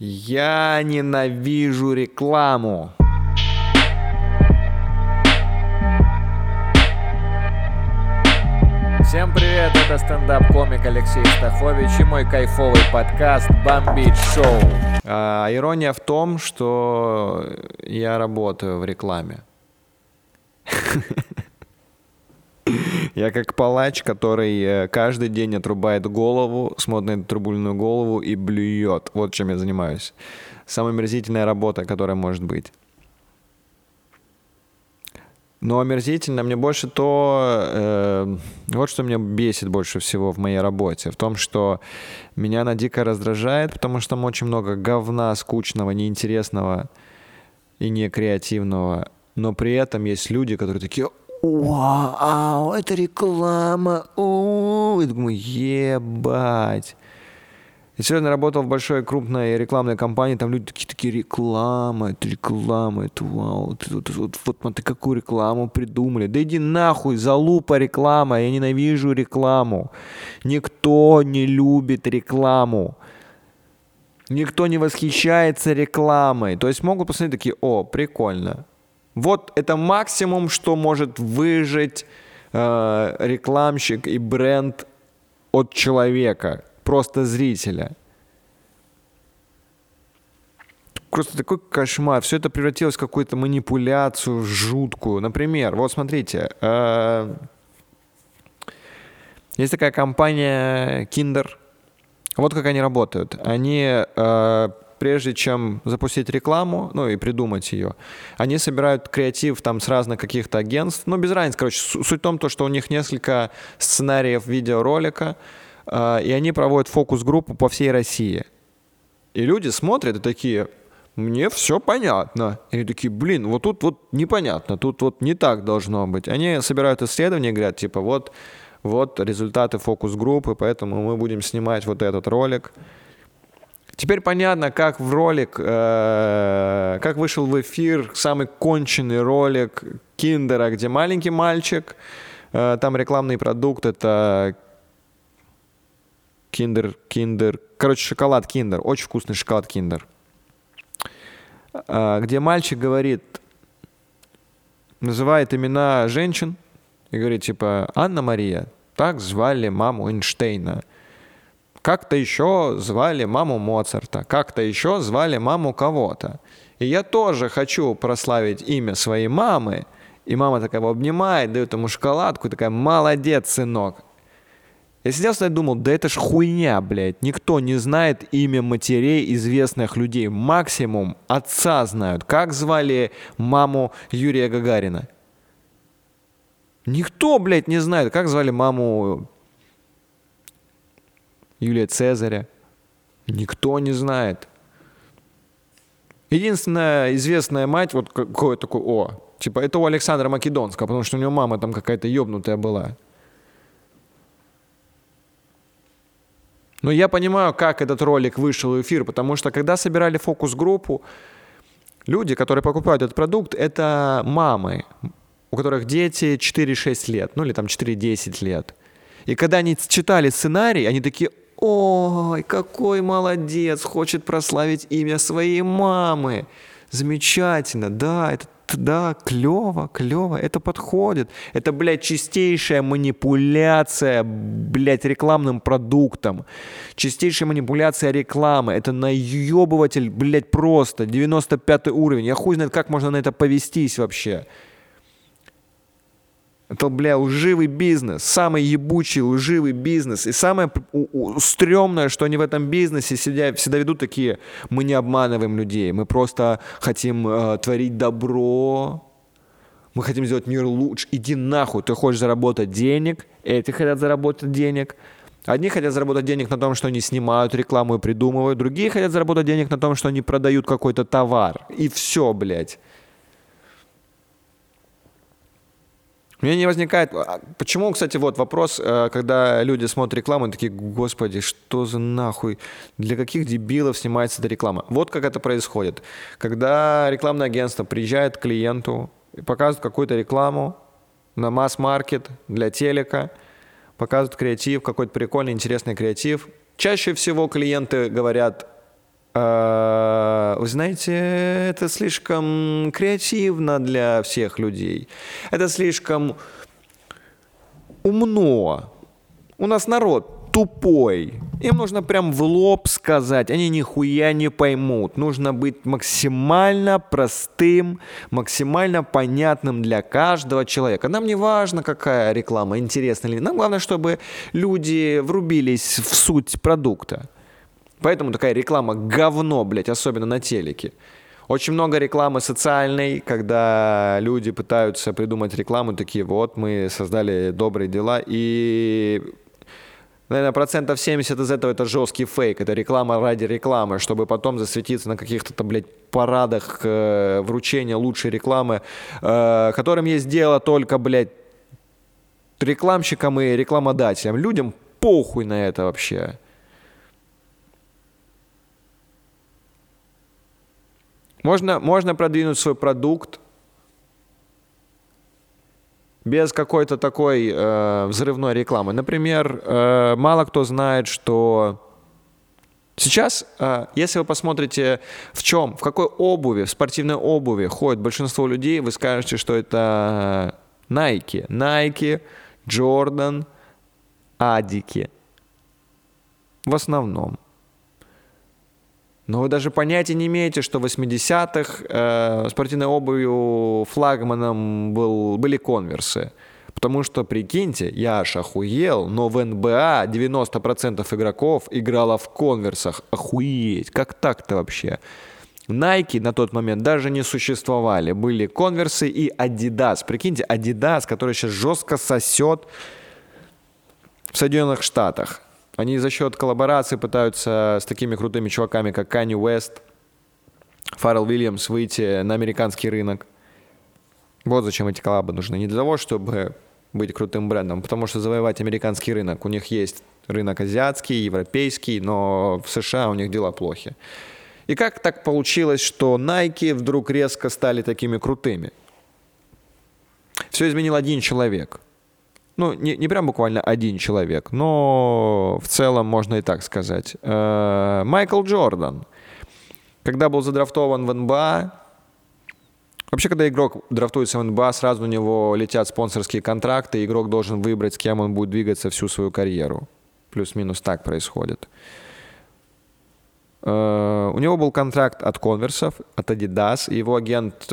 Я ненавижу рекламу. Всем привет, это стендап-комик Алексей Стахович и мой кайфовый подкаст «Бомбить шоу». А, ирония в том, что я работаю в рекламе. Я как палач, который э, каждый день отрубает голову, смотрит на трубульную голову и блюет. Вот чем я занимаюсь. Самая омерзительная работа, которая может быть. Но омерзительно мне больше то, э, вот что меня бесит больше всего в моей работе, в том, что меня она дико раздражает, потому что там очень много говна, скучного, неинтересного и некреативного, но при этом есть люди, которые такие, вау, это реклама, о, я думаю, ебать. Я сегодня работал в большой крупной рекламной компании, там люди такие, такие реклама, это реклама, это вау, это, вот, вот, вот, вот, какую рекламу придумали. Да иди нахуй, залупа реклама, я ненавижу рекламу. Никто не любит рекламу. Никто не восхищается рекламой. То есть могут посмотреть такие, о, прикольно. Вот это максимум, что может выжить э, рекламщик и бренд от человека, просто зрителя. Просто такой кошмар. Все это превратилось в какую-то манипуляцию жуткую. Например, вот смотрите, э, есть такая компания Kinder. Вот как они работают. Они э, прежде чем запустить рекламу, ну и придумать ее, они собирают креатив там с разных каких-то агентств, ну без разницы, короче, суть в том, то, что у них несколько сценариев видеоролика, э, и они проводят фокус-группу по всей России. И люди смотрят и такие, мне все понятно. И они такие, блин, вот тут вот непонятно, тут вот не так должно быть. Они собирают исследования и говорят, типа, вот, вот результаты фокус-группы, поэтому мы будем снимать вот этот ролик. Теперь понятно, как в ролик, э, как вышел в эфир самый конченый ролик Киндера, где маленький мальчик, э, там рекламный продукт, это Киндер, Киндер, короче, шоколад Киндер, очень вкусный шоколад Киндер, э, где мальчик говорит, называет имена женщин и говорит, типа, Анна Мария, так звали маму Эйнштейна – как-то еще звали маму Моцарта, как-то еще звали маму кого-то. И я тоже хочу прославить имя своей мамы. И мама такая его обнимает, дает ему шоколадку, такая, молодец, сынок. Я сидел и думал, да это ж хуйня, блядь. Никто не знает имя матерей известных людей. Максимум отца знают. Как звали маму Юрия Гагарина? Никто, блядь, не знает, как звали маму Юлия Цезаря. Никто не знает. Единственная известная мать, вот какое такое, о, типа, это у Александра Македонского, потому что у него мама там какая-то ебнутая была. Но я понимаю, как этот ролик вышел в эфир, потому что когда собирали фокус-группу, люди, которые покупают этот продукт, это мамы, у которых дети 4-6 лет, ну или там 4-10 лет. И когда они читали сценарий, они такие, Ой, какой молодец, хочет прославить имя своей мамы. Замечательно, да, это да, клево, клево, это подходит. Это, блядь, чистейшая манипуляция, блядь, рекламным продуктом. Чистейшая манипуляция рекламы. Это наебыватель, блядь, просто. 95 уровень. Я хуй знает, как можно на это повестись вообще. Это, бля, лживый бизнес, самый ебучий лживый бизнес. И самое стрёмное, что они в этом бизнесе всегда, всегда ведут такие, мы не обманываем людей, мы просто хотим э, творить добро, мы хотим сделать мир лучше. Иди нахуй, ты хочешь заработать денег, эти хотят заработать денег. Одни хотят заработать денег на том, что они снимают рекламу и придумывают, другие хотят заработать денег на том, что они продают какой-то товар. И все, блядь. У меня не возникает... А, почему, кстати, вот вопрос, э, когда люди смотрят рекламу, такие, господи, что за нахуй? Для каких дебилов снимается эта реклама? Вот как это происходит. Когда рекламное агентство приезжает к клиенту и показывает какую-то рекламу на масс-маркет для телека, показывают креатив, какой-то прикольный, интересный креатив. Чаще всего клиенты говорят, вы знаете, это слишком креативно для всех людей. Это слишком умно. У нас народ тупой. Им нужно прям в лоб сказать, они нихуя не поймут. Нужно быть максимально простым, максимально понятным для каждого человека. Нам не важно, какая реклама, интересна ли. Нам главное, чтобы люди врубились в суть продукта. Поэтому такая реклама говно, блядь, особенно на телеке. Очень много рекламы социальной, когда люди пытаются придумать рекламу, такие вот, мы создали добрые дела, и наверное, процентов 70 из этого это жесткий фейк, это реклама ради рекламы, чтобы потом засветиться на каких-то, блядь, парадах э, вручения лучшей рекламы, э, которым есть дело только, блядь, рекламщикам и рекламодателям. Людям похуй на это вообще. Можно, можно продвинуть свой продукт, без какой-то такой э, взрывной рекламы. Например, э, мало кто знает, что сейчас, э, если вы посмотрите, в чем, в какой обуви, в спортивной обуви ходит большинство людей, вы скажете, что это Nike. Nike, Jordan, Адики. В основном. Но вы даже понятия не имеете, что в 80-х э, спортивной обувью флагманом был, были конверсы. Потому что, прикиньте, я аж охуел, но в НБА 90% игроков играло в конверсах. Охуеть, как так-то вообще? Nike на тот момент даже не существовали. Были конверсы и Adidas. Прикиньте, Adidas, который сейчас жестко сосет в Соединенных Штатах. Они за счет коллаборации пытаются с такими крутыми чуваками, как Канни Уэст, Фаррелл Уильямс выйти на американский рынок. Вот зачем эти коллабы нужны. Не для того, чтобы быть крутым брендом, потому что завоевать американский рынок. У них есть рынок азиатский, европейский, но в США у них дела плохи. И как так получилось, что Nike вдруг резко стали такими крутыми? Все изменил один человек – ну, не, не прям буквально один человек, но в целом можно и так сказать. Э, Майкл Джордан, когда был задрафтован в НБА, Вообще, когда игрок драфтуется в НБА, сразу у него летят спонсорские контракты, и игрок должен выбрать, с кем он будет двигаться всю свою карьеру. Плюс-минус так происходит. Э, у него был контракт от конверсов, от Adidas, и его агент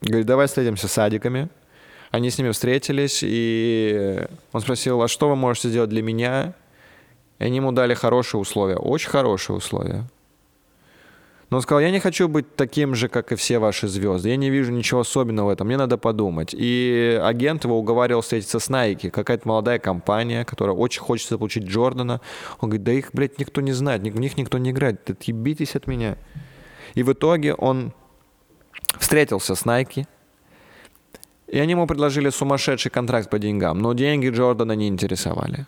говорит, давай встретимся с садиками, они с ними встретились, и он спросил, а что вы можете сделать для меня? И они ему дали хорошие условия, очень хорошие условия. Но он сказал, я не хочу быть таким же, как и все ваши звезды. Я не вижу ничего особенного в этом, мне надо подумать. И агент его уговаривал встретиться с Nike, какая-то молодая компания, которая очень хочет заполучить Джордана. Он говорит, да их, блядь, никто не знает, в них никто не играет, отъебитесь от меня. И в итоге он встретился с Nike, и они ему предложили сумасшедший контракт по деньгам, но деньги Джордана не интересовали.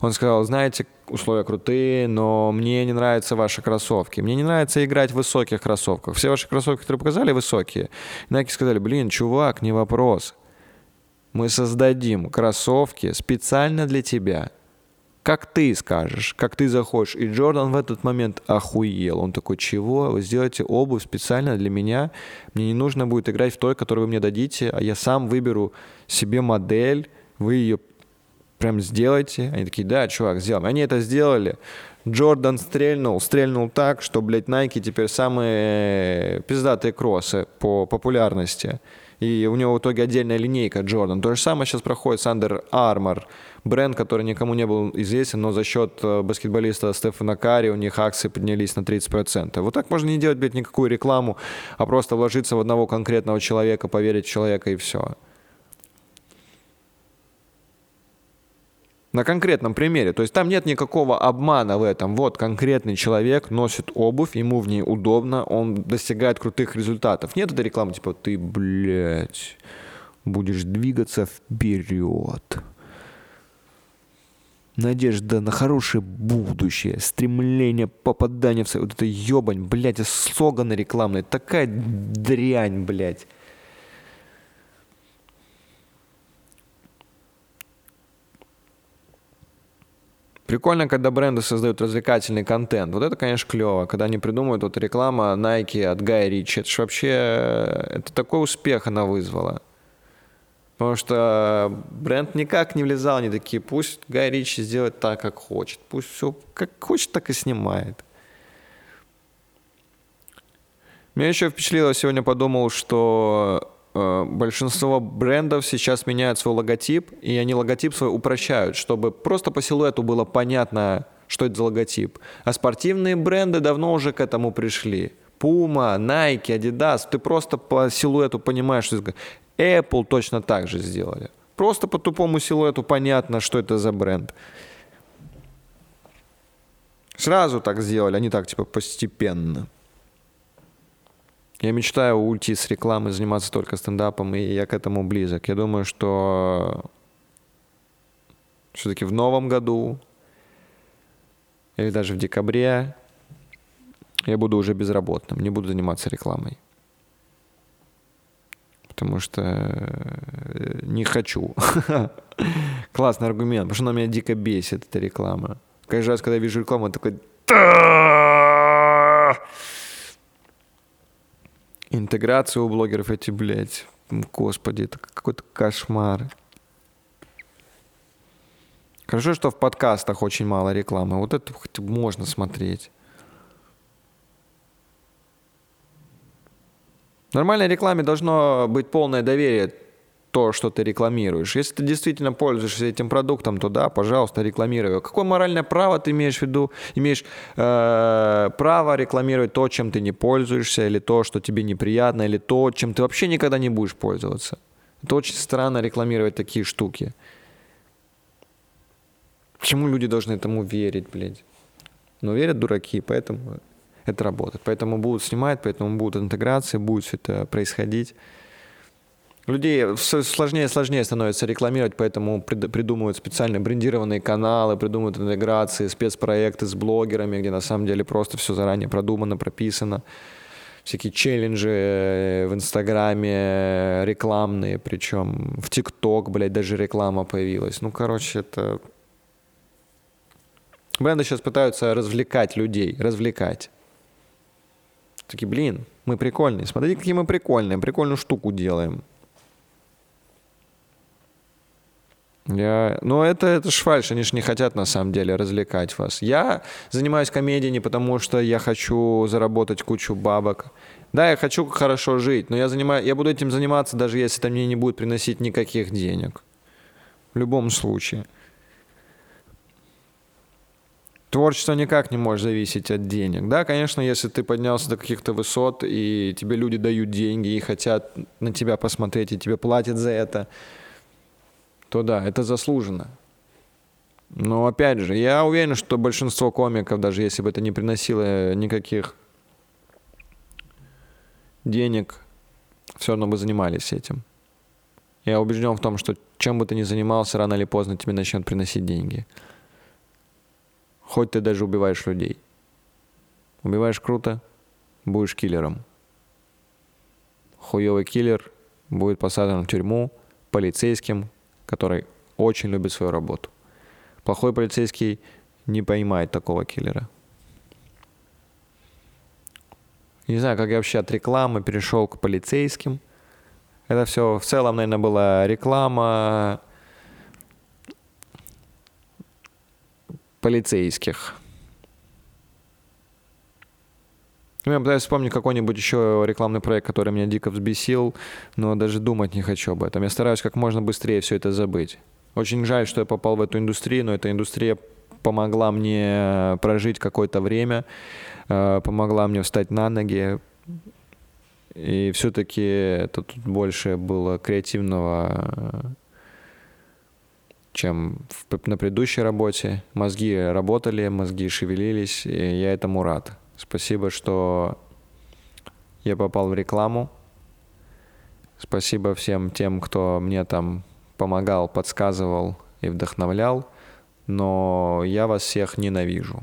Он сказал, знаете, условия крутые, но мне не нравятся ваши кроссовки. Мне не нравится играть в высоких кроссовках. Все ваши кроссовки, которые показали, высокие. И Nike сказали, блин, чувак, не вопрос. Мы создадим кроссовки специально для тебя как ты скажешь, как ты захочешь. И Джордан в этот момент охуел. Он такой, чего? Вы сделаете обувь специально для меня? Мне не нужно будет играть в той, которую вы мне дадите, а я сам выберу себе модель, вы ее прям сделайте. Они такие, да, чувак, сделаем. Они это сделали. Джордан стрельнул, стрельнул так, что, блядь, Nike теперь самые пиздатые кроссы по популярности. И у него в итоге отдельная линейка Джордан. То же самое сейчас проходит с Under Armour. Бренд, который никому не был известен, но за счет э, баскетболиста Стефана Карри у них акции поднялись на 30%. Вот так можно не делать, блядь, никакую рекламу, а просто вложиться в одного конкретного человека, поверить в человека и все. На конкретном примере. То есть там нет никакого обмана в этом. Вот конкретный человек носит обувь, ему в ней удобно, он достигает крутых результатов. Нет этой рекламы типа ты, блядь, будешь двигаться вперед. Надежда на хорошее будущее, стремление попадания в... Вот это ебань, блядь, слоганы рекламные. Такая дрянь, блядь. Прикольно, когда бренды создают развлекательный контент. Вот это, конечно, клево. Когда они придумывают вот реклама Nike от Гая Ричи. Это же вообще... Это такой успех она вызвала. Потому что бренд никак не влезал, они такие, пусть Гай Ричи сделает так, как хочет. Пусть все как хочет, так и снимает. Меня еще впечатлило, сегодня подумал, что э, большинство брендов сейчас меняют свой логотип, и они логотип свой упрощают, чтобы просто по силуэту было понятно, что это за логотип. А спортивные бренды давно уже к этому пришли. Puma, Nike, Adidas, ты просто по силуэту понимаешь, что. Apple точно так же сделали. Просто по тупому силуэту понятно, что это за бренд. Сразу так сделали, а не так, типа, постепенно. Я мечтаю уйти с рекламы, заниматься только стендапом, и я к этому близок. Я думаю, что все-таки в новом году или даже в декабре я буду уже безработным, не буду заниматься рекламой. Потому что э, не хочу. Классный аргумент, потому что она меня дико бесит, эта реклама. Каждый раз, когда я вижу рекламу, я такой... Интеграция у блогеров эти, блядь, господи, это какой-то кошмар. Хорошо, что в подкастах очень мало рекламы. Вот это хоть можно смотреть. В нормальной рекламе должно быть полное доверие то, что ты рекламируешь. Если ты действительно пользуешься этим продуктом, то да, пожалуйста, рекламируй его. Какое моральное право ты имеешь в виду? Имеешь э, право рекламировать то, чем ты не пользуешься, или то, что тебе неприятно, или то, чем ты вообще никогда не будешь пользоваться. Это очень странно рекламировать такие штуки. Почему люди должны этому верить, блядь? Ну, верят дураки, поэтому это работает. Поэтому будут снимать, поэтому будут интеграции, будет все это происходить. Людей сложнее и сложнее становится рекламировать, поэтому придумывают специальные брендированные каналы, придумывают интеграции, спецпроекты с блогерами, где на самом деле просто все заранее продумано, прописано. Всякие челленджи э, в Инстаграме рекламные, причем в ТикТок, блядь, даже реклама появилась. Ну, короче, это... Бренды сейчас пытаются развлекать людей, развлекать. Такие, блин, мы прикольные. Смотрите, какие мы прикольные. Прикольную штуку делаем. Я... Ну, это, это ж фальш, они же не хотят на самом деле развлекать вас. Я занимаюсь комедией не потому, что я хочу заработать кучу бабок. Да, я хочу хорошо жить, но я, занимаю... я буду этим заниматься, даже если это мне не будет приносить никаких денег. В любом случае. Творчество никак не может зависеть от денег. Да, конечно, если ты поднялся до каких-то высот, и тебе люди дают деньги, и хотят на тебя посмотреть, и тебе платят за это – то да, это заслуженно. Но опять же, я уверен, что большинство комиков, даже если бы это не приносило никаких денег, все равно бы занимались этим. Я убежден в том, что чем бы ты ни занимался, рано или поздно тебе начнет приносить деньги. Хоть ты даже убиваешь людей. Убиваешь круто, будешь киллером. Хуёвый киллер будет посажен в тюрьму полицейским, который очень любит свою работу. Плохой полицейский не поймает такого киллера. Не знаю, как я вообще от рекламы перешел к полицейским. Это все в целом, наверное, была реклама полицейских. Ну, я пытаюсь вспомнить какой-нибудь еще рекламный проект, который меня дико взбесил, но даже думать не хочу об этом. Я стараюсь как можно быстрее все это забыть. Очень жаль, что я попал в эту индустрию, но эта индустрия помогла мне прожить какое-то время, э, помогла мне встать на ноги. И все-таки это тут больше было креативного, чем на предыдущей работе. Мозги работали, мозги шевелились, и я этому рад. Спасибо, что я попал в рекламу. Спасибо всем тем, кто мне там помогал, подсказывал и вдохновлял. Но я вас всех ненавижу.